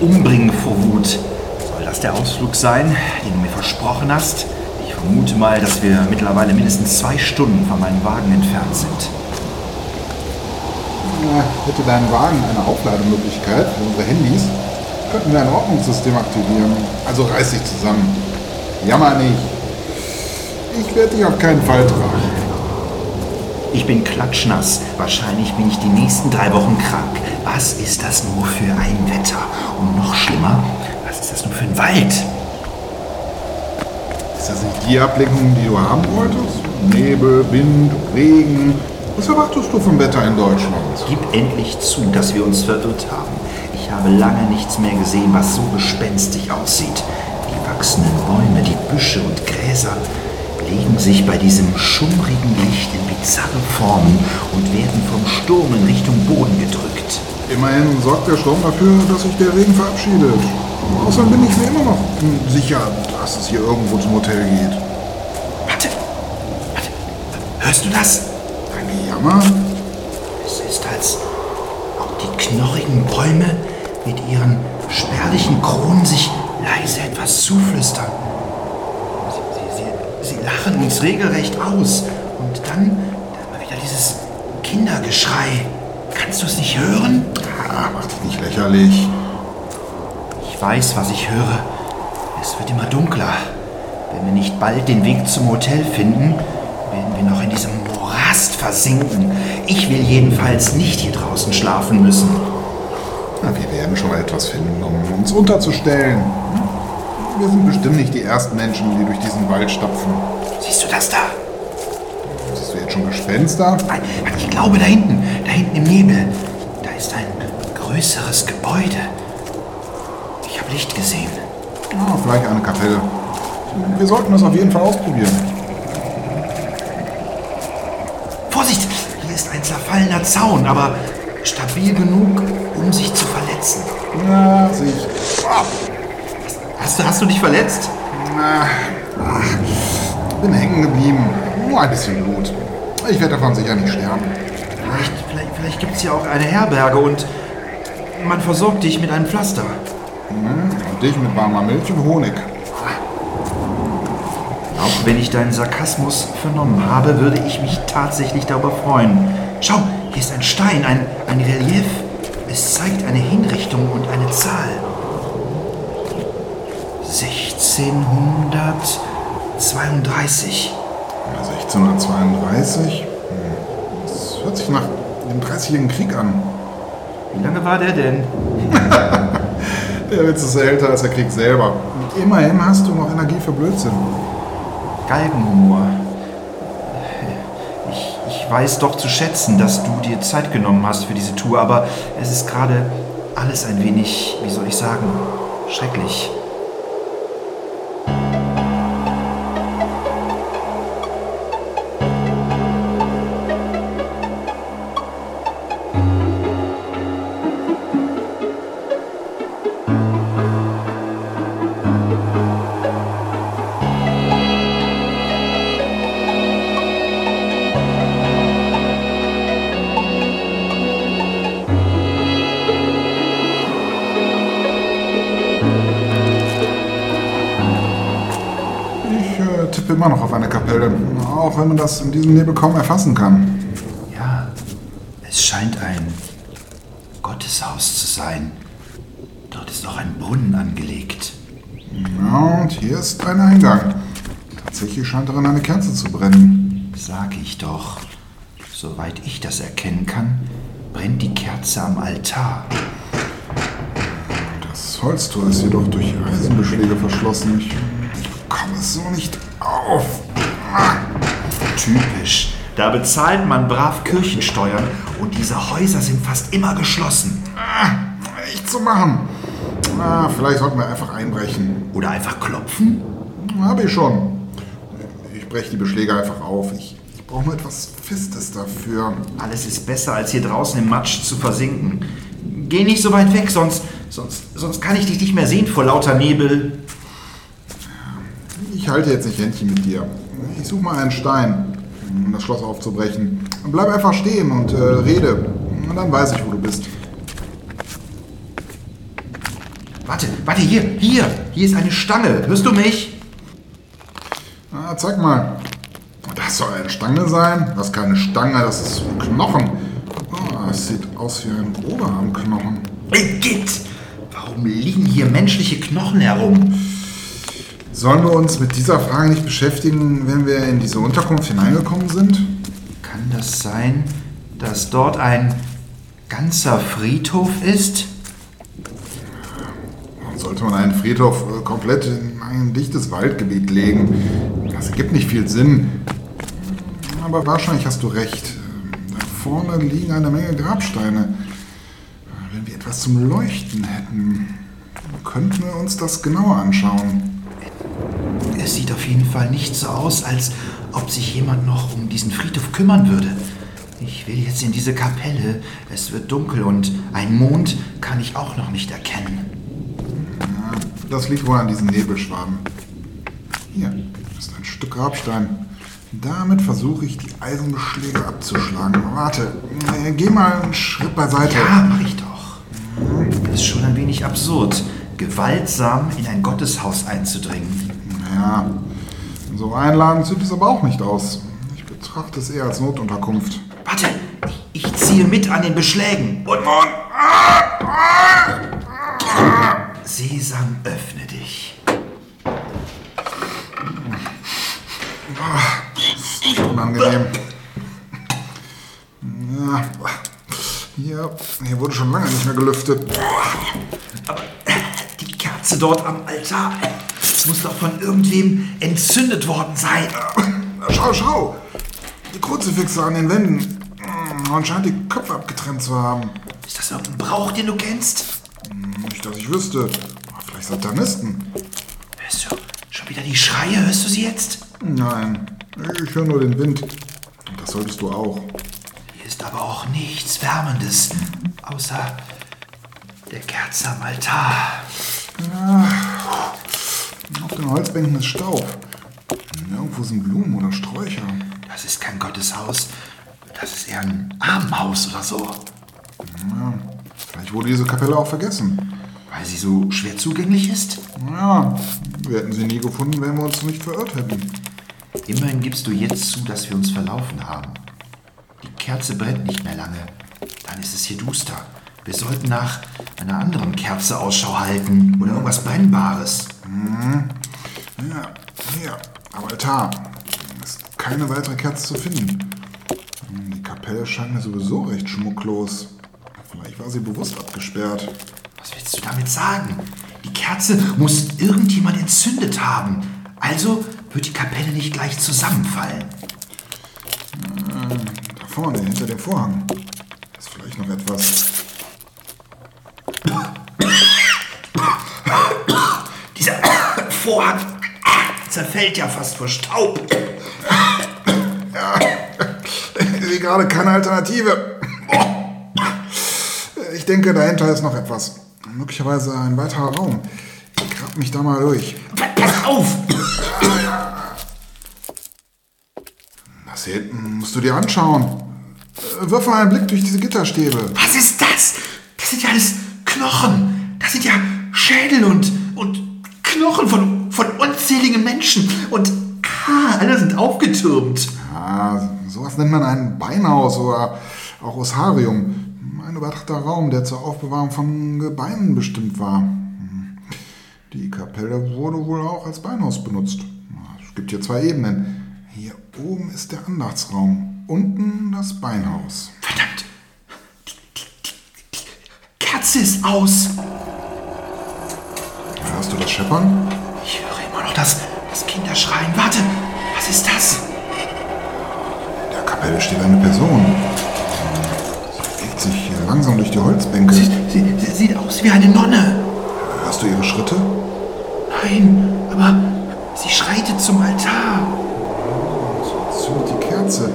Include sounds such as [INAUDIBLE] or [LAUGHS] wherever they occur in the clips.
umbringen vor Wut. Soll das der Ausflug sein, den du mir versprochen hast? Ich vermute mal, dass wir mittlerweile mindestens zwei Stunden von meinem Wagen entfernt sind. Na, hätte dein Wagen eine Auflademöglichkeit für unsere Handys, könnten wir ein Ordnungssystem aktivieren. Also reiß dich zusammen. Jammer nicht. Ich werde dich auf keinen Fall tragen. Ich bin klatschnass. Wahrscheinlich bin ich die nächsten drei Wochen krank. Was ist das nur für ein Wetter? Und noch schlimmer, was ist das nur für ein Wald? Ist das nicht die Ablenkung, die du haben wolltest? Nebel, Wind, Regen. Was erwartest du vom Wetter in Deutschland? Gib endlich zu, dass wir uns verirrt haben. Ich habe lange nichts mehr gesehen, was so gespenstig aussieht. Die wachsenden Bäume, die Büsche und Gräser legen sich bei diesem schummrigen Licht in bizarre Formen und werden vom Sturm in Richtung Boden gedrückt. Immerhin sorgt der Sturm dafür, dass sich der Regen verabschiedet. Außerdem bin ich mir immer noch sicher, dass es hier irgendwo zum Hotel geht. Warte, warte, hörst du das? Ein Jammer? Es ist, als ob die knorrigen Bäume mit ihren spärlichen Kronen sich leise etwas zuflüstern. Sie, sie, sie, sie lachen uns regelrecht aus. Und dann, dann wieder dieses Kindergeschrei. Kannst du es nicht hören? Ah, mach dich nicht lächerlich. Ich weiß, was ich höre. Es wird immer dunkler. Wenn wir nicht bald den Weg zum Hotel finden, werden wir noch in diesem Morast versinken. Ich will jedenfalls nicht hier draußen schlafen müssen. Na, wir werden schon etwas finden, um uns unterzustellen. Wir sind bestimmt nicht die ersten Menschen, die durch diesen Wald stapfen. Siehst du das da? Siehst du jetzt schon Gespenster? Nein, ich glaube da hinten, da hinten im Nebel. Da ist ein größeres Gebäude. Ich habe Licht gesehen. Ah, vielleicht eine Kapelle. Wir sollten das auf jeden Fall ausprobieren. Vorsicht! Hier ist ein zerfallener Zaun, aber stabil genug, um sich zu verletzen. Na, sehe ich. Ah, Hast du, hast du dich verletzt? na, ach, bin hängen geblieben. Nur ein bisschen Blut. Ich werde davon sicher nicht sterben. Vielleicht, vielleicht, vielleicht gibt es hier auch eine Herberge und man versorgt dich mit einem Pflaster. Hm, Und dich mit warmer Milch und Honig. Auch wenn ich deinen Sarkasmus vernommen habe, würde ich mich tatsächlich darüber freuen. Schau, hier ist ein Stein, ein, ein Relief. Es zeigt eine Hinrichtung und eine Zahl. 1632. 1632. Hm, Das hört sich nach dem Dreißigjährigen Krieg an. Wie lange war der denn? [LAUGHS] Der Witz ist älter als der Krieg selber. Und immerhin hast du noch Energie für Blödsinn. Galgenhumor. Ich, ich weiß doch zu schätzen, dass du dir Zeit genommen hast für diese Tour, aber es ist gerade alles ein wenig, wie soll ich sagen, schrecklich. Immer noch auf eine Kapelle. Auch wenn man das in diesem Nebel kaum erfassen kann. Ja, es scheint ein Gotteshaus zu sein. Dort ist auch ein Brunnen angelegt. Ja, und hier ist ein Eingang. Tatsächlich scheint darin eine Kerze zu brennen. Sag ich doch. Soweit ich das erkennen kann, brennt die Kerze am Altar. Das Holztor ist jedoch durch Eisenbeschläge verschlossen. Ich, es so nicht auf. Typisch. Da bezahlt man brav Kirchensteuern und diese Häuser sind fast immer geschlossen. ah, nicht zu machen. Ah, vielleicht sollten wir einfach einbrechen. Oder einfach klopfen? Habe ich schon. Ich breche die Beschläge einfach auf. Ich, ich brauche nur etwas Festes dafür. Alles ist besser, als hier draußen im Matsch zu versinken. Geh nicht so weit weg, sonst, sonst, sonst kann ich dich nicht mehr sehen vor lauter Nebel. Ich halte jetzt nicht Händchen mit dir. Ich suche mal einen Stein, um das Schloss aufzubrechen. Bleib einfach stehen und äh, rede. Und dann weiß ich, wo du bist. Warte, warte, hier, hier, hier ist eine Stange. Hörst du mich? Ah, zeig mal. Das soll eine Stange sein? Das ist keine Stange, das ist ein Knochen. Oh, das sieht aus wie ein Oberarmknochen. Igitt! Warum liegen hier menschliche Knochen herum? Sollen wir uns mit dieser Frage nicht beschäftigen, wenn wir in diese Unterkunft hineingekommen sind? Kann das sein, dass dort ein ganzer Friedhof ist? Sollte man einen Friedhof äh, komplett in ein dichtes Waldgebiet legen? Das ergibt nicht viel Sinn. Aber wahrscheinlich hast du recht. Da vorne liegen eine Menge Grabsteine. Wenn wir etwas zum Leuchten hätten, könnten wir uns das genauer anschauen. Es sieht auf jeden Fall nicht so aus, als ob sich jemand noch um diesen Friedhof kümmern würde. Ich will jetzt in diese Kapelle. Es wird dunkel und einen Mond kann ich auch noch nicht erkennen. Ja, das liegt wohl an diesen Nebelschwaden. Hier ist ein Stück Grabstein. Damit versuche ich, die Eisenbeschläge abzuschlagen. Warte, äh, geh mal einen Schritt beiseite. Ja, mach ich doch. Es ist schon ein wenig absurd, gewaltsam in ein Gotteshaus einzudringen. Ja, so einladend sieht es aber auch nicht aus. Ich betrachte es eher als Notunterkunft. Warte, ich, ziehe mit an den Beschlägen. Und Und Sesam, öffne dich. nicht unangenehm. Ja, hier, hier wurde schon lange nicht mehr gelüftet. Die Kerze dort am Altar muss doch von irgendwem entzündet worden sein. Schau, schau! Die Kruzifixe an den Wänden. Man scheint die Köpfe abgetrennt zu haben. Ist das irgendein Brauch, den du kennst? Nicht, dass ich wüsste. Vielleicht Satanisten. Hörst du schon wieder die Schreie? Hörst du sie jetzt? Nein, ich höre nur den Wind. Und das solltest du auch. Hier ist aber auch nichts Wärmendes, außer der Kerze am Altar. Auf den Holzbänken ist Staub. Irgendwo sind Blumen oder Sträucher. Das ist kein Gotteshaus. Das ist eher ein Armenhaus oder so. Ja, vielleicht wurde diese Kapelle auch vergessen. Weil sie so schwer zugänglich ist? Ja, wir hätten sie nie gefunden, wenn wir uns nicht verirrt hätten. Immerhin gibst du jetzt zu, dass wir uns verlaufen haben. Die Kerze brennt nicht mehr lange. Dann ist es hier duster. Wir sollten nach einer anderen Kerze Ausschau halten oder irgendwas Brennbares. Ja, hier, am Altar. Ist keine weitere Kerze zu finden. Hm, Die Kapelle scheint mir sowieso recht schmucklos. Vielleicht war sie bewusst abgesperrt. Was willst du damit sagen? Die Kerze muss irgendjemand entzündet haben. Also wird die Kapelle nicht gleich zusammenfallen. Da vorne, hinter dem Vorhang. Ist vielleicht noch etwas. Dieser [COUGHS] Vorhang zerfällt ja fast vor Staub. Ich sehe gerade keine Alternative. Ich denke, dahinter ist noch etwas. Möglicherweise ein weiterer Raum. Ich grab mich da mal durch. Pass auf! Das hier hinten musst du dir anschauen. Äh, Wirf mal einen Blick durch diese Gitterstäbe. Was ist? Das sind aufgetürmt. Ja, sowas nennt man ein Beinhaus oder auch Ossarium. Ein überdachter Raum, der zur Aufbewahrung von Gebeinen bestimmt war. Hm. Die Kapelle wurde wohl auch als Beinhaus benutzt. Es gibt hier zwei Ebenen. Hier oben ist der Andachtsraum, unten das Beinhaus. Verdammt! Die, die, die, die Kerze ist aus. Hörst du das Scheppern? Ich höre immer noch das, das Kinderschreien. Warte? Kapelle steht eine Person. Sie bewegt sich langsam durch die Holzbänke. Sie, sie, sie sieht aus wie eine Nonne. Hörst du ihre Schritte? Nein, aber sie schreitet zum Altar. Zündet die Kerze.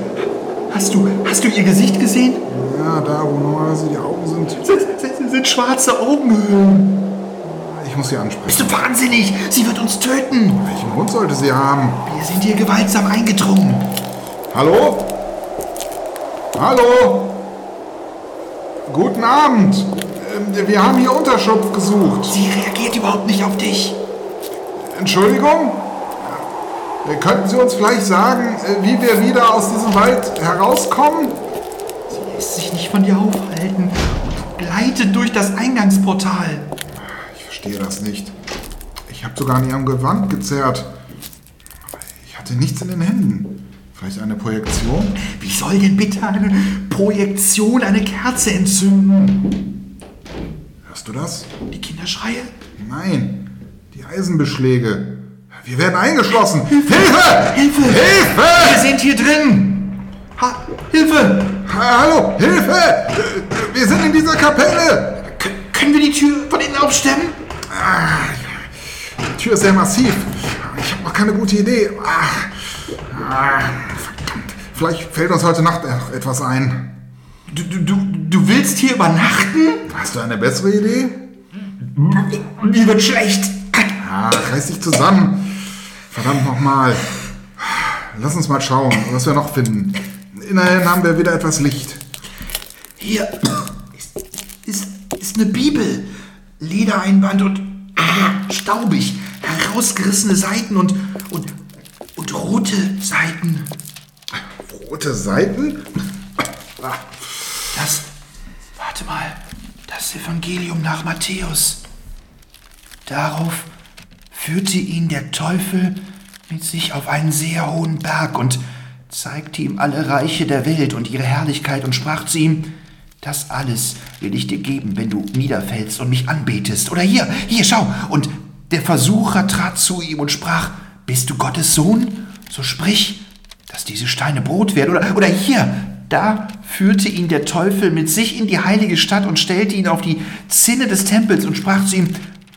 Hast du, hast du ihr Gesicht gesehen? Ja, da, wo normalerweise die Augen sind. Es sind, sind schwarze Augenhöhlen. Ich muss sie ansprechen. Bist du wahnsinnig? Sie wird uns töten. Welchen Grund sollte sie haben? Wir sind hier gewaltsam eingedrungen. Hallo? Hallo? Guten Abend. Ähm, Wir haben hier Unterschlupf gesucht. Sie reagiert überhaupt nicht auf dich. Entschuldigung? Könnten Sie uns vielleicht sagen, äh, wie wir wieder aus diesem Wald herauskommen? Sie lässt sich nicht von dir aufhalten und gleitet durch das Eingangsportal. Ich verstehe das nicht. Ich habe sogar an Ihrem Gewand gezerrt. Aber ich hatte nichts in den Händen. Vielleicht eine Projektion? Wie soll denn bitte eine Projektion eine Kerze entzünden? Hörst du das? Die Kinderschreie? Nein, die Eisenbeschläge. Wir werden eingeschlossen. Hilfe! Hilfe! Hilfe! Wir sind hier drin! Ha Hilfe! Ha- Hallo, Hilfe! Wir sind in dieser Kapelle. K können wir die Tür von innen aufstemmen? Die Tür ist sehr massiv. Ich habe noch keine gute Idee. Ah, ah. Vielleicht fällt uns heute Nacht etwas ein. Du, du, du, du willst hier übernachten? Hast du eine bessere Idee? Mir wird schlecht. Ah, reiß dich zusammen. Verdammt nochmal. Lass uns mal schauen, was wir noch finden. Immerhin haben wir wieder etwas Licht. Hier ist, ist, ist eine Bibel. Ledereinband und ah, staubig. Herausgerissene Seiten und, und, und rote Seiten. Rote Seiten? Ah, Das, warte mal, das Evangelium nach Matthäus. Darauf führte ihn der Teufel mit sich auf einen sehr hohen Berg und zeigte ihm alle Reiche der Welt und ihre Herrlichkeit und sprach zu ihm, das alles will ich dir geben, wenn du niederfällst und mich anbetest. Oder hier, hier, schau. Und der Versucher trat zu ihm und sprach, bist du Gottes Sohn? So sprich, dass diese Steine Brot werden. Oder, oder hier, da führte ihn der Teufel mit sich in die heilige Stadt und stellte ihn auf die Zinne des Tempels und sprach zu ihm,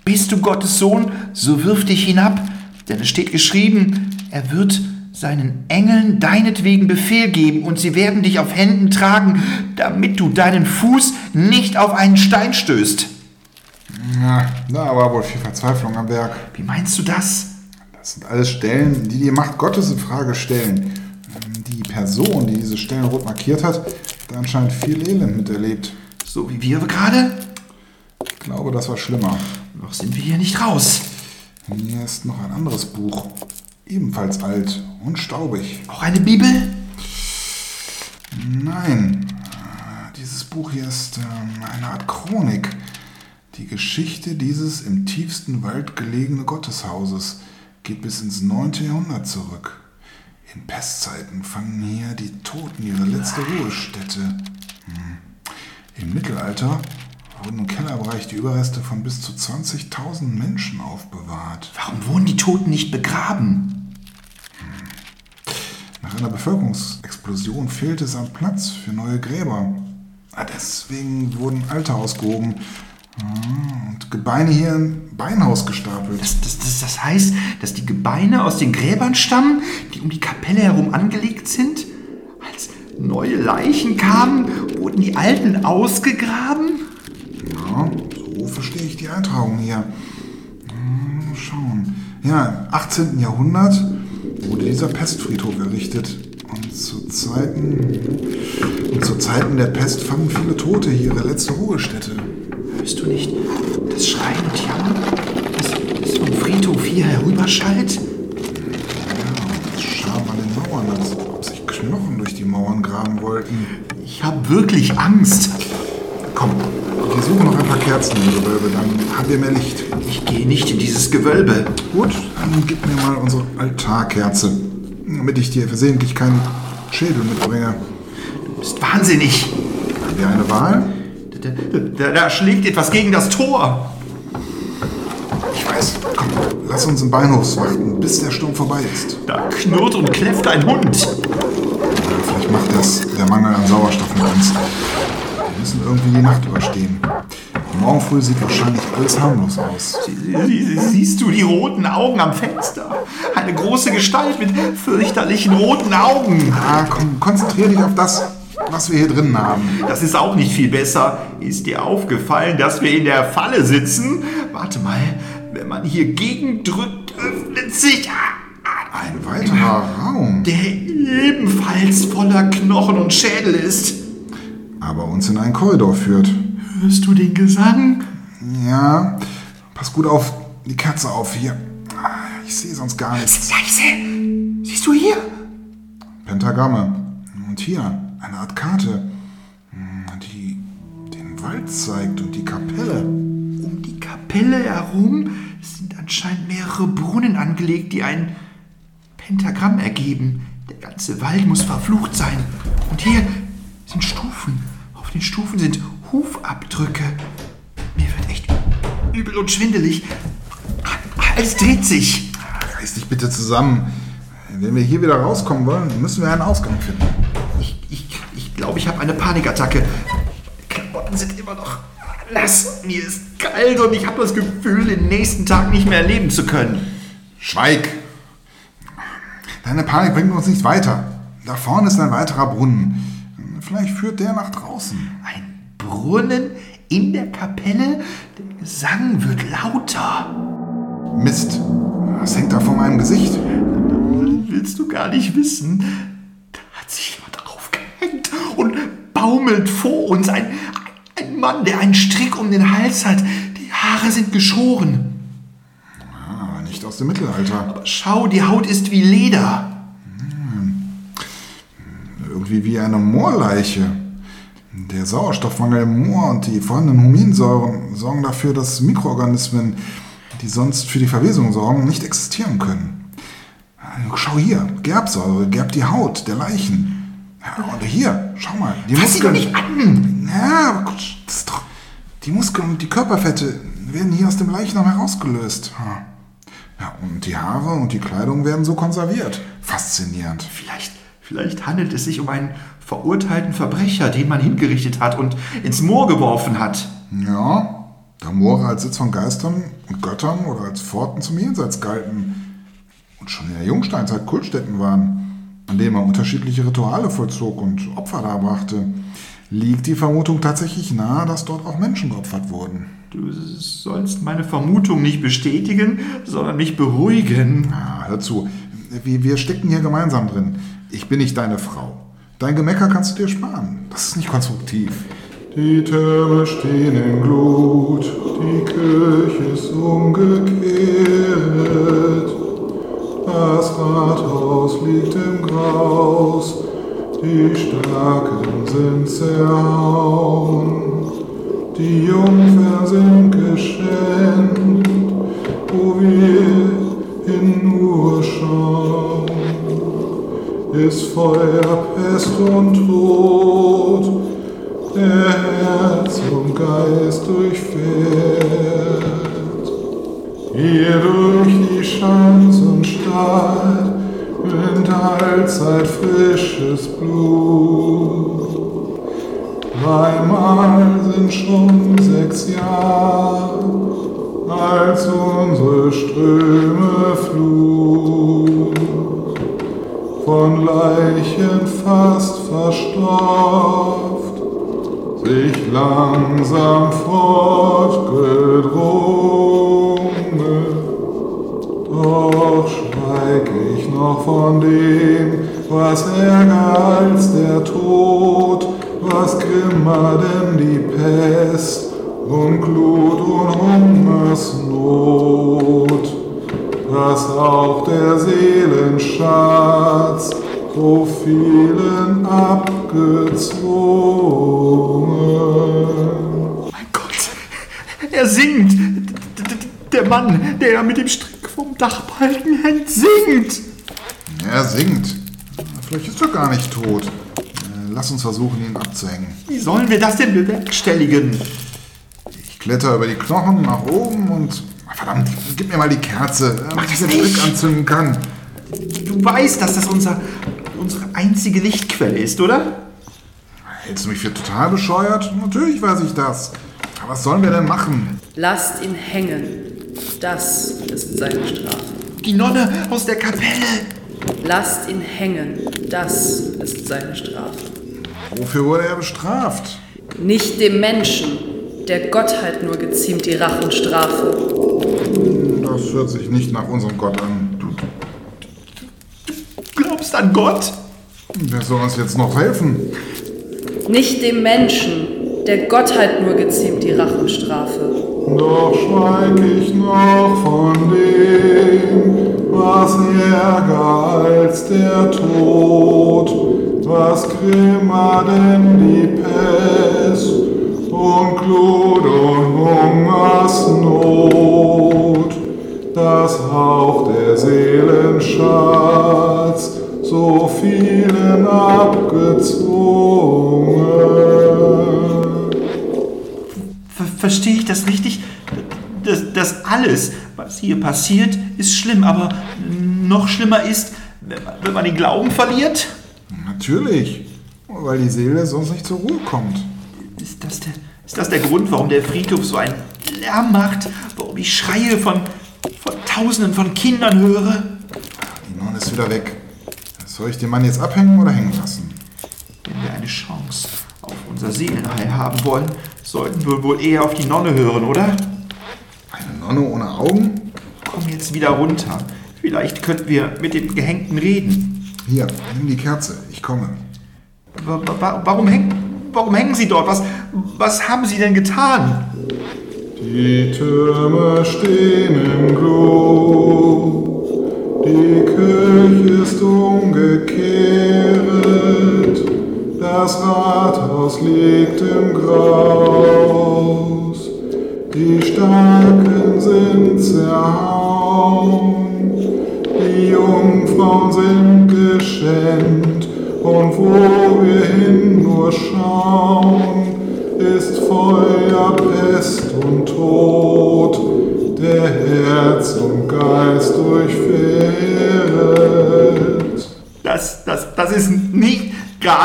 bist du Gottes Sohn, so wirf dich hinab, denn es steht geschrieben, er wird seinen Engeln deinetwegen Befehl geben und sie werden dich auf Händen tragen, damit du deinen Fuß nicht auf einen Stein stößt. ja, da war wohl viel Verzweiflung am Werk. Wie meinst du das? Das sind alles Stellen, die die Macht Gottes in Frage stellen. Die Person, die diese Stellen rot markiert hat, hat anscheinend viel Elend miterlebt. So wie wir gerade? Ich glaube, das war schlimmer. Noch sind wir hier nicht raus. Hier ist noch ein anderes Buch. Ebenfalls alt und staubig. Auch eine Bibel? Nein, dieses Buch hier ist ähm, eine Art Chronik. Die Geschichte dieses im tiefsten Wald gelegene Gotteshauses geht bis ins 9. Jahrhundert zurück. In Pestzeiten fanden hier die Toten ihre letzte Ruhestätte. Hm. Im Mittelalter wurden im Kellerbereich die Überreste von bis zu 20.000 Menschen aufbewahrt. Warum wurden die Toten nicht begraben? Nach einer Bevölkerungsexplosion fehlte es an Platz für neue Gräber. Ah, Deswegen wurden Alte ausgehoben ah, und Gebeine hier Beinhaus gestapelt. Das, das, das, das heißt, dass die Gebeine aus den Gräbern stammen, die um die Kapelle herum angelegt sind? Als neue Leichen kamen, wurden die alten ausgegraben? Ja, so verstehe ich die Eintragung hier. Hm, Mal schauen. Ja, im 18. Jahrhundert wurde dieser Pestfriedhof errichtet. Und zu Zeiten, und zu Zeiten der Pest fanden viele Tote hier ihre letzte Ruhestätte. Hörst du nicht das Schreien und Jammern, das, das vom Friedhof hier herüberschallt? Ja, das Scham an den Mauern, als ob sich Knochen durch die Mauern graben wollten. Ich habe wirklich Angst. Komm, wir suchen noch ein paar Kerzen im Gewölbe, dann haben wir mehr Licht. Ich gehe nicht in dieses Gewölbe. Gut, dann gib mir mal unsere Altarkerze, damit ich dir versehentlich keinen Schädel mitbringe. Du bist wahnsinnig. Haben wir eine Wahl? Da, da, schlägt etwas gegen das Tor. Ich weiß. Komm, lass uns im Beinhof warten, bis der Sturm vorbei ist. Da knurrt und kläfft ein Hund. Vielleicht macht das der Mangel an Sauerstoff mit uns. Wir müssen irgendwie die Nacht überstehen. Morgen früh sieht wahrscheinlich alles harmlos aus. Sie- sie- Siehst du die roten Augen am Fenster? Eine große Gestalt mit fürchterlichen roten Augen. Ah, komm, konzentrier dich auf das, was wir hier drinnen haben. Das ist auch nicht viel besser. Ist dir aufgefallen, dass wir in der Falle sitzen? Warte mal, wenn man hier gegendrückt, öffnet sich Ein weiterer Raum, der ebenfalls voller Knochen und Schädel ist. aber uns in einen Korridor führt. Hörst du den Gesang? Ja, pass gut auf die Kerze auf hier. Ich sehe sonst gar nichts. Leise! Siehst du hier? Pentagramme. Und hier eine Art Karte, die den Wald zeigt und die Kapelle. Um die Kapelle herum sind anscheinend mehrere Brunnen angelegt, die ein Pentagramm ergeben. Der ganze Wald muss verflucht sein. Und hier sind Stufen. Auf den Stufen sind Hufabdrücke. Mir wird echt übel und schwindelig. Alles dreht sich. Reiß dich bitte zusammen. Wenn wir hier wieder rauskommen wollen, müssen wir einen Ausgang finden. Ich, glaube, ich habe eine Panikattacke. Die Klamotten sind immer noch nass. Mir ist kalt und ich habe das Gefühl, den nächsten Tag nicht mehr erleben zu können. Schweig! Deine Panik bringt uns nicht weiter. Da vorne ist ein weiterer Brunnen. Vielleicht führt der nach draußen. Ein Brunnen in der Kapelle? Der Gesang wird lauter. Mist, was hängt da vor meinem Gesicht? Willst du gar nicht wissen? Da hat sich und baumelt vor uns. Ein, ein Mann, der einen Strick um den Hals hat. Die Haare sind geschoren. Ah, nicht aus dem Mittelalter. Aber schau, die Haut ist wie Leder. Irgendwie wie eine Moorleiche. Der Sauerstoffmangel im Moor und die vorhandenen Huminsäuren sorgen dafür, dass Mikroorganismen, die sonst für die Verwesung sorgen, nicht existieren können. Schau hier, Gerbsäure gerbt die Haut der Leichen. Ja, und hier, schau mal, die Fass sie doch Muskeln. nicht an! Ja, aber gut, das ist doch. Die Muskeln und die Körperfette werden hier aus dem Leichnam herausgelöst. Ja, und die Haare und die Kleidung werden so konserviert. Faszinierend. Vielleicht, vielleicht handelt es sich um einen verurteilten Verbrecher, den man hingerichtet hat und ins Moor geworfen hat. Ja, da Moore als Sitz von Geistern und Göttern oder als Pforten zum Jenseits galten und schon in der Jungsteinzeit Kultstätten waren, an denen man unterschiedliche Rituale vollzog und Opfer darbrachte, liegt die Vermutung tatsächlich nahe, dass dort auch Menschen geopfert wurden. Du sollst meine Vermutung nicht bestätigen, sondern mich beruhigen. Ah, hör zu, wir, wir stecken hier gemeinsam drin. Ich bin nicht deine Frau. Dein Gemecker kannst du dir sparen. Das ist nicht konstruktiv. Die Türme stehen in Glut, die Kirche ist umgekehrt. Das Rathaus liegt im Graus, die Starken sind zerhauen. Die Jungfern sind geschenkt, wo wir hin nur schauen ist Feuer, Pest und Tod, der Herz und Geist durchfährt. Hier durch die Schanzenstadt rinnt allzeit frisches Blut. Dreimal sind schon sechs Jahre, als unsere Ströme flut von Leichen fast verstopft, sich langsam fortgedrungen. Doch schweig ich noch von dem, was ärger als der Tod, was grimmer denn die Pest und Glut und Hungersnot dass auch der Seelenschatz so vielen abgezwungen. Mein Gott, er singt. Der Mann, der mit dem Strick vom Dachbalken hängt, singt. Er singt. Vielleicht ist er gar nicht tot. Äh, Lass uns versuchen, ihn abzuhängen. Wie sollen wir das denn bewerkstelligen? Ich kletter über die Knochen nach oben und. Verdammt, gib mir mal die Kerze, damit ich das den. Strick anzünden kann. Du weißt, dass das unser, unsere einzige Lichtquelle ist, oder? Hältst du mich für total bescheuert? Natürlich weiß ich das. Aber was sollen wir denn machen? Lasst ihn hängen. Das ist seine Strafe. Die Nonne aus der Kapelle. Lasst ihn hängen. Das ist seine Strafe. Wofür wurde er bestraft? Nicht dem Menschen, der Gottheit nur geziemt die Rache und Strafe. Das hört sich nicht nach unserem Gott an. Du, Glaubst an Gott? wer soll uns jetzt noch helfen? Nicht dem Menschen, Der Gottheit nur geziemt die Rachenstrafe. Doch schweig ich noch von dem, was ärger als der Tod, was grimmer denn die Pest und Glut und Hungersnot, das Hauch der Seelenschatz, so vielen abgezwungen. Ver Verstehe ich das richtig? Das, das alles, was hier passiert, ist schlimm, aber noch schlimmer ist, wenn man, wenn man den Glauben verliert? Natürlich, weil die Seele sonst nicht zur Ruhe kommt. Ist das der, ist das der Grund, warum der Friedhof so einen Lärm macht? Warum ich Schreie von, von Tausenden von Kindern höre? Die Nonne ist wieder weg. Soll ich den Mann jetzt abhängen oder hängen lassen? Wenn wir eine Chance auf unser Seelenheil haben wollen, sollten wir wohl eher auf die Nonne hören, oder? Eine Nonne ohne Augen? Komm jetzt wieder runter. Vielleicht könnten wir mit dem Gehängten reden. Hier, nimm die Kerze, ich komme. Wa- wa- Warum, häng, warum hängen Sie dort? Was, was haben Sie denn getan? Die Türme stehen im Glut,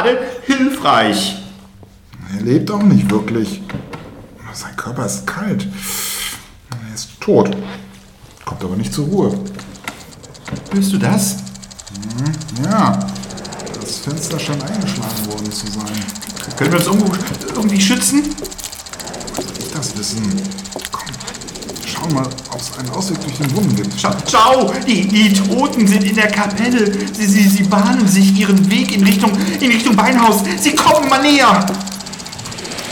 gerade hilfreich. Er lebt auch nicht wirklich. Sein Körper ist kalt. Er ist tot. Kommt aber nicht zur Ruhe. Hörst du das? Ja, das Fenster scheint eingeschlagen worden zu sein. Können wir uns irgendwo, irgendwie schützen? Ich das wissen. Komm, schau mal, Ausweg durch den Brunnen gibt. Schau, schau die, die Toten sind in der Kapelle. Sie, sie, sie bahnen sich ihren Weg in Richtung, in Richtung Beinhaus. Sie kommen mal näher.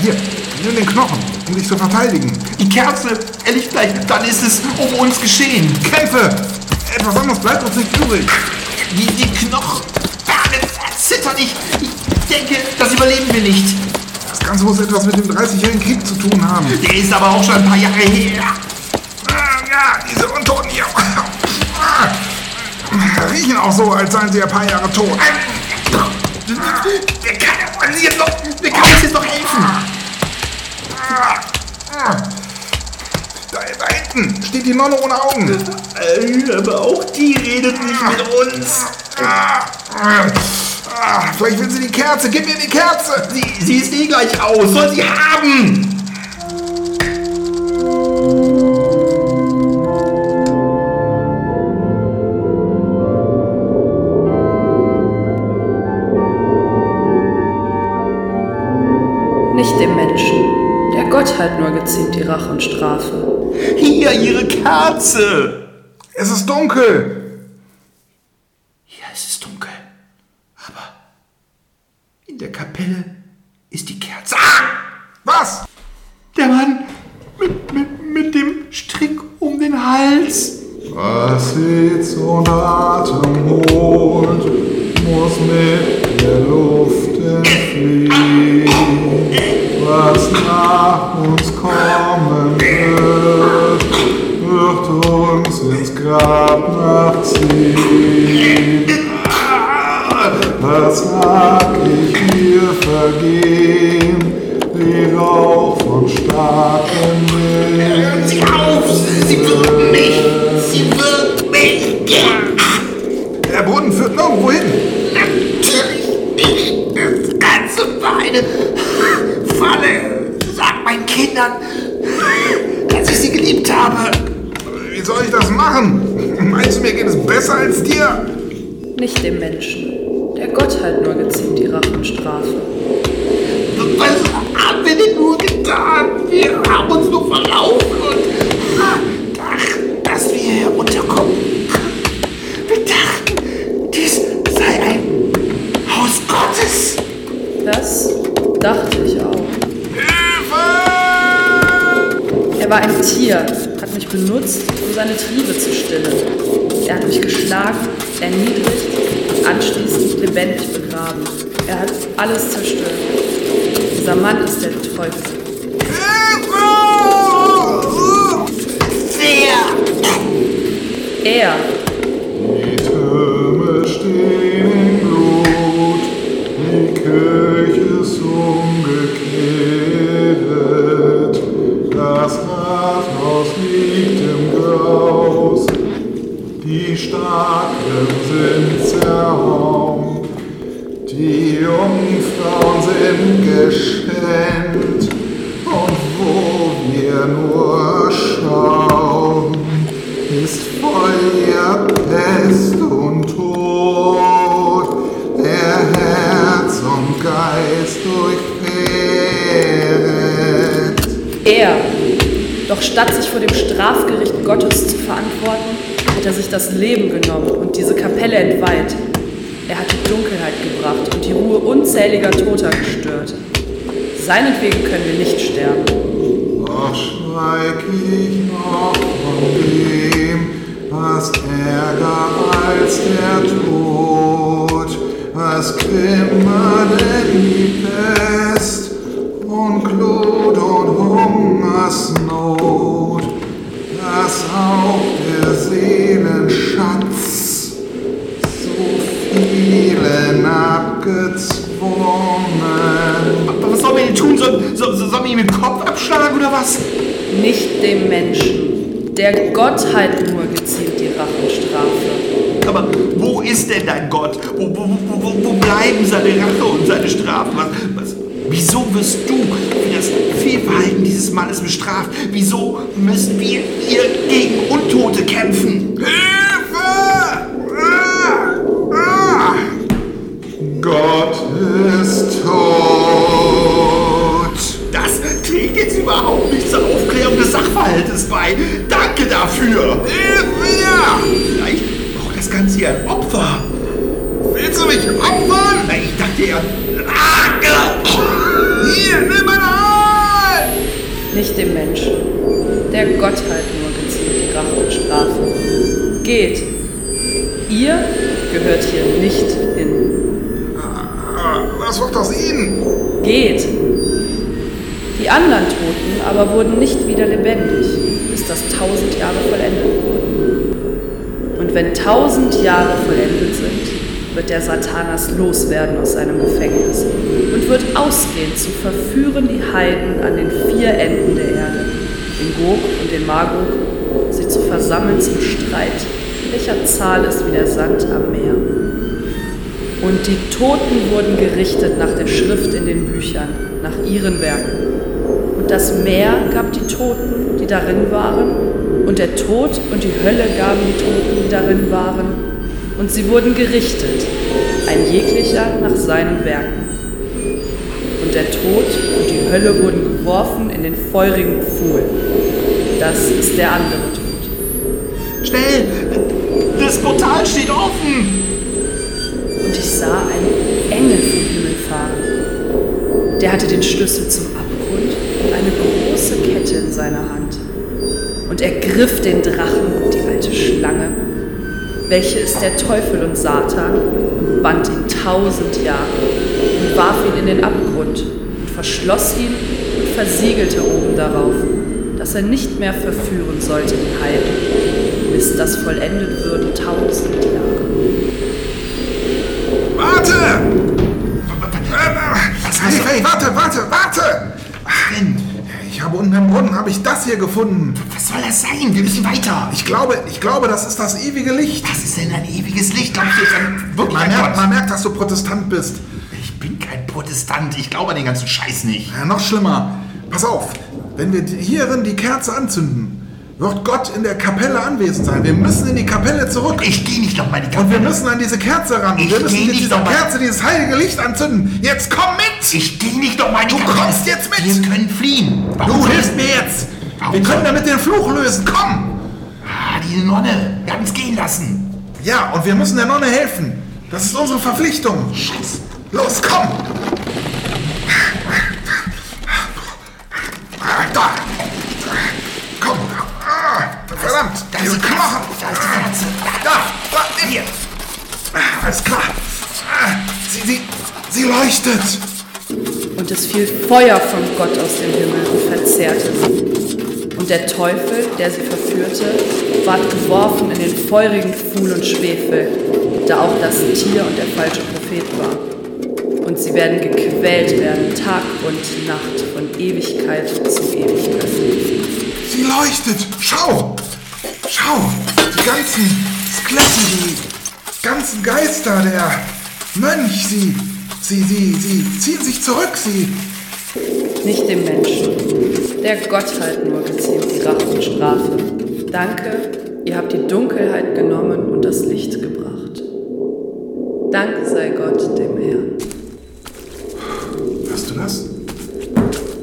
Hier, nimm den Knochen, um dich zu verteidigen. Die Kerze erlicht gleich, dann ist es um uns geschehen. Kämpfe! Etwas anderes bleibt uns nicht übrig. Die, die Knochen zittern. Ich, ich denke, das überleben wir nicht. Das Ganze muss etwas mit dem 30-jährigen Krieg zu tun haben. Der ist aber auch schon ein paar Jahre her. Ja, diese Untoten hier. [LAUGHS] Riechen auch so, als seien sie ein paar Jahre tot. Der kann uns jetzt noch, der kann uns jetzt noch helfen. Da, da hinten steht die Nonne ohne Augen. Aber auch die redet nicht mit uns. Vielleicht will sie die Kerze. Gib mir die Kerze. Sie, sie ist eh gleich aus. Soll sie haben. Geziemt die Rache und Strafe. Hier, ihre Kerze. Es ist dunkel. Hier ist es dunkel. Aber in der Kapelle ist die Kerze. Ah! Was? Der Mann mit, mit, mit dem Strick um den Hals. Was Sitz und Atem holt, muss mit der Luft entfliehen. Was nach uns kommen Grab nachziehen. Was sag ich hier vergehen, wie Rauch von starkem Wind. Sie auf! Sie wird mich! Sie wird mich! Der Brunnen führt nirgendwo hin. Natürlich nicht! Das Ganze war eine Falle! Sag meinen Kindern, dass ich sie geliebt habe! Soll ich das machen? Meinst du, mir geht es besser als dir? Nicht dem Menschen. Der Gottheit nur geziemt die Rache und Strafe. Was haben wir denn nur getan? Wir haben uns nur verlaufen und dachten, dass wir hier unterkommen. Wir dachten, dies sei ein Haus Gottes. Das dachte ich auch. Er war ein Tier, mich benutzt, um seine Triebe zu stillen. Er hat mich geschlagen, erniedrigt und anschließend lebendig begraben. Er hat alles zerstört. Dieser Mann ist der Teufel. Er, Die Türme stehen im Blut, die Kirche ist umgekehrt, liegt Graus, die Starken sind zerhauen, die Jungfrauen sind geschämt, und wo wir nur Doch statt sich vor dem Strafgericht Gottes zu verantworten, hat er sich das Leben genommen und diese Kapelle entweiht. Er hat die Dunkelheit gebracht und die Ruhe unzähliger Toter gestört. Seinetwegen können wir nicht sterben. Doch schweig ich noch von dem, was ärger als der Tod, was grimmer denn die Pest Seelenschatz so vielen abgezwungen. Aber was sollen wir denn tun? Soll, soll, sollen wir ihm den Kopf abschlagen oder was? Nicht dem Menschen. Der Gottheit nur geziemt die Rachenstrafe. Aber wo ist denn dein Gott? Wo, wo, wo, wo, wo bleiben seine Rache und seine Strafen? Wieso wirst du für das Fehlverhalten dieses Mannes bestraft? Wieso müssen wir hier gegen Untote kämpfen? Hilfe! Ah! Ah! Gott ist tot. Das trägt jetzt überhaupt nicht zur Aufklärung des Sachverhaltes bei. Danke dafür. Hilf mir! Vielleicht braucht das Ganze hier ein Opfer. Willst du mich opfern? Ich dachte ja... Ah, Hier, nimm meine Hand! Nicht dem Menschen. Der Gottheit nur geziemt die Rache und Strafe. Geht. Ihr gehört hier nicht hin. Was wird aus Ihnen? Geht. Die anderen Toten aber wurden nicht wieder lebendig, bis das tausend Jahre vollendet wurden. Und wenn tausend Jahre vollendet sind, wird der Satanas loswerden aus seinem Gefängnis und wird ausgehen zu verführen die Heiden an den vier Enden der Erde, den Gog und den Magog, sie zu versammeln zum Streit, welcher Zahl ist wie der Sand am Meer. Und die Toten wurden gerichtet nach der Schrift in den Büchern, nach ihren Werken. Und das Meer gab die Toten, die darin waren, und der Tod und die Hölle gaben die Toten, die darin waren, und sie wurden gerichtet, ein jeglicher nach seinen Werken. Und der Tod und die Hölle wurden geworfen in den feurigen Pfuhl. Das ist der andere Tod. Schnell! Das Portal steht offen! Und ich sah einen Engel vom Himmel fahren. Der hatte den Schlüssel zum Abgrund und eine große Kette in seiner Hand. Und er griff den Drachen, die alte Schlange, welche ist der Teufel und Satan, und band ihn tausend Jahre und warf ihn in den Abgrund und verschloss ihn und versiegelte oben darauf, dass er nicht mehr verführen sollte die Heiden, bis das vollendet würden tausend Jahre. Warte! Hey, hey, warte, warte, warte! Denn, Ich habe unten im Brunnen habe ich das hier gefunden. Was soll das sein? Wir müssen weiter. Ich glaube, ich glaube, das ist das ewige Licht. Was ist denn ein ewiges Licht? Glaubst du, ist ein wirklich Man ein merkt, Gott? man merkt, dass du Protestant bist. Ich bin kein Protestant. Ich glaube an den ganzen Scheiß nicht. Ja, noch schlimmer. Pass auf, wenn wir hierin die Kerze anzünden, wird Gott in der Kapelle anwesend sein. Wir müssen in die Kapelle zurück. Ich gehe nicht noch mal die Und wir Kapelle. müssen an diese Kerze ran. Ich wir müssen mit nicht dieser. Kerze dieses heilige Licht anzünden. Jetzt komm mit! Ich gehe nicht noch mal in die Du Kapelle. kommst jetzt mit. Wir können fliehen. Warum Du hilfst mir jetzt! Warum Wir können damit den Fluch lösen. Komm! Ah, die Nonne. Wir haben uns gehen lassen. Ja, und wir müssen der Nonne helfen. Das ist unsere Verpflichtung. Scheiße. Los, komm! Da! Da ist die Knochen. Da ist die Katze. Da, da, hier. Alles klar. Sie, sie, sie leuchtet. Und es fiel Feuer von Gott aus dem Himmel und verzehrte sie. Und der Teufel, der sie verführte, ward geworfen in den feurigen Pfuhl und Schwefel, da auch das Tier und der falsche Prophet war. Und sie werden gequält werden, Tag und Nacht, von Ewigkeit zu Ewigkeit. Sie leuchtet. Schau. Schau. Die ganzen Skelette, die ganzen Geister, der Mönch, sie, sie, sie, sie ziehen sich zurück. Sie, Nicht dem Menschen. Der Gottheit nur geziemt die Rache und Strafe. Danke, ihr habt die Dunkelheit genommen und das Licht gebracht. Dank sei Gott dem Herrn. hörst du das?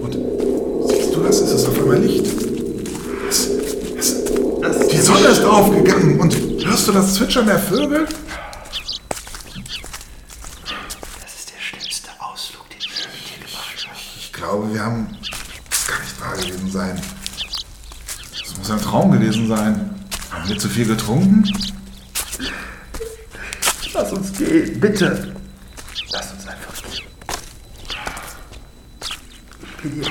Und siehst du das? Es ist auf einmal Licht. Es, es, die Sonne ist aufgegangen. Und hörst du das Zwitschern der Vögel? Das ist der schlimmste Ausflug, den ich je gemacht habe. Ich glaube, wir haben. Das kann nicht wahr gewesen sein. Das muss ein Traum gewesen sein. Haben wir zu viel getrunken? Lass uns gehen, bitte. Lass uns einfach gehen.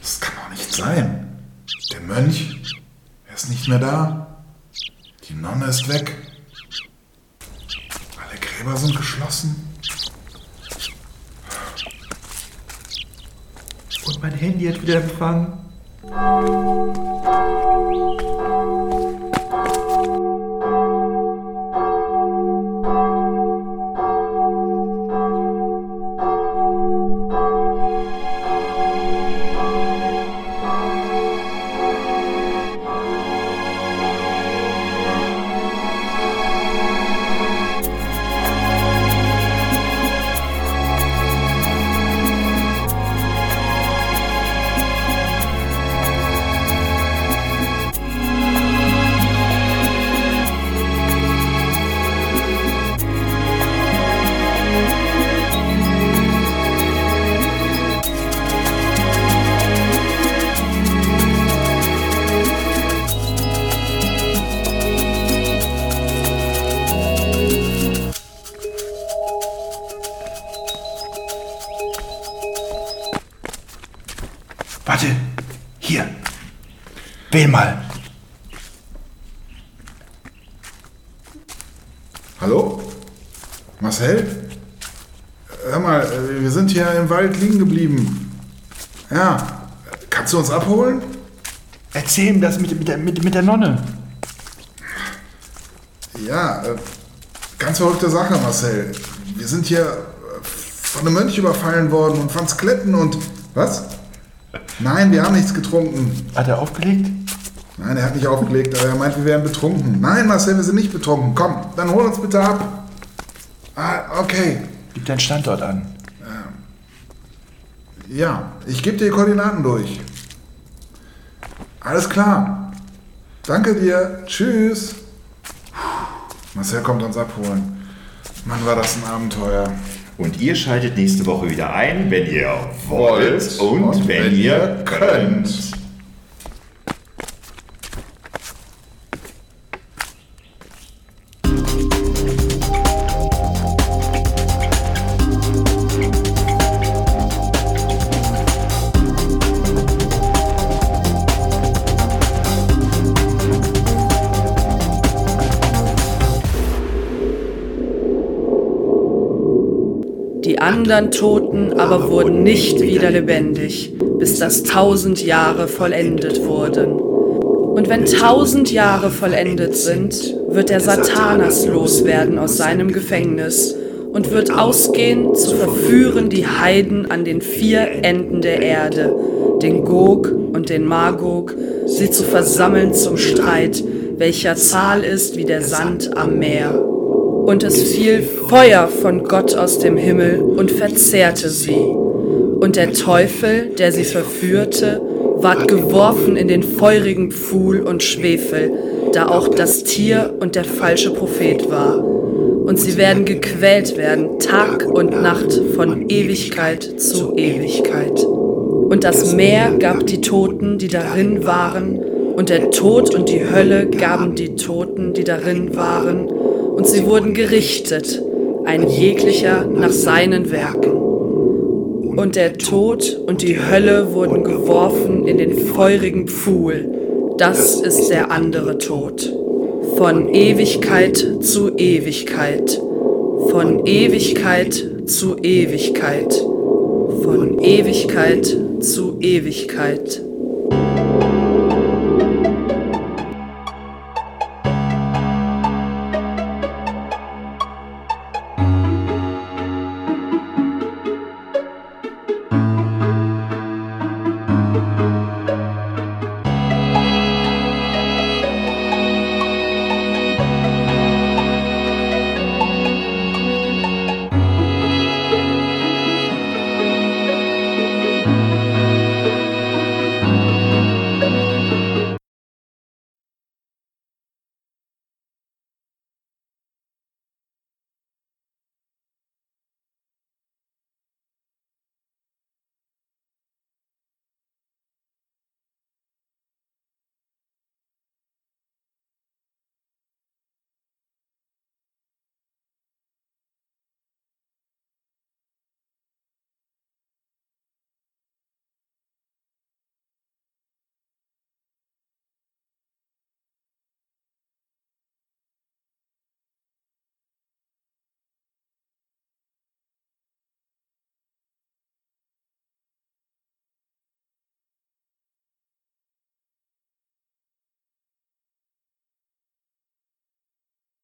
Das kann doch nicht sein. Der Mönch, er ist nicht mehr da. Die Nonne ist weg. Alle Gräber sind geschlossen. Und mein Handy hat wieder Empfang. Thank you. Wald liegen geblieben. Ja, kannst du uns abholen? Erzähl ihm das mit, mit, der, mit, mit der Nonne. Ja, äh, ganz verrückte Sache, Marcel. Wir sind hier äh, von einem Mönch überfallen worden und von Skeletten und... Was? Nein, wir haben nichts getrunken. Hat er aufgelegt? Nein, er hat nicht aufgelegt, aber er meint, wir wären betrunken. Nein, Marcel, wir sind nicht betrunken. Komm, dann hol uns bitte ab. Ah, okay. Gib deinen Standort an. Ja, ich gebe dir die Koordinaten durch. Alles klar. Danke dir. Tschüss. Marcel kommt uns abholen. Mann, war das ein Abenteuer. Und ihr schaltet nächste Woche wieder ein, wenn ihr Wollt wollt und, und wenn, wenn ihr ihr könnt. könnt. Anderen Toten aber wurden nicht wieder lebendig, bis das tausend Jahre vollendet wurden. Und wenn tausend Jahre vollendet sind, wird der Satanas loswerden aus seinem Gefängnis und wird ausgehen zu verführen die Heiden an den vier Enden der Erde, den Gog und den Magog, sie zu versammeln zum Streit, welcher Zahl ist wie der Sand am Meer. Und es fiel Feuer von Gott aus dem Himmel und verzehrte sie. Und der Teufel, der sie verführte, ward geworfen in den feurigen Pfuhl und Schwefel, da auch das Tier und der falsche Prophet war. Und sie werden gequält werden, Tag und Nacht, von Ewigkeit zu Ewigkeit. Und das Meer gab die Toten, die darin waren, Und der Tod und die Hölle gaben die Toten, die darin waren, und sie wurden gerichtet, ein jeglicher nach seinen Werken. Und der Tod und die Hölle wurden geworfen in den feurigen Pfuhl. Das ist der andere Tod. Von Ewigkeit zu Ewigkeit. Von Ewigkeit zu Ewigkeit. Von Ewigkeit zu Ewigkeit.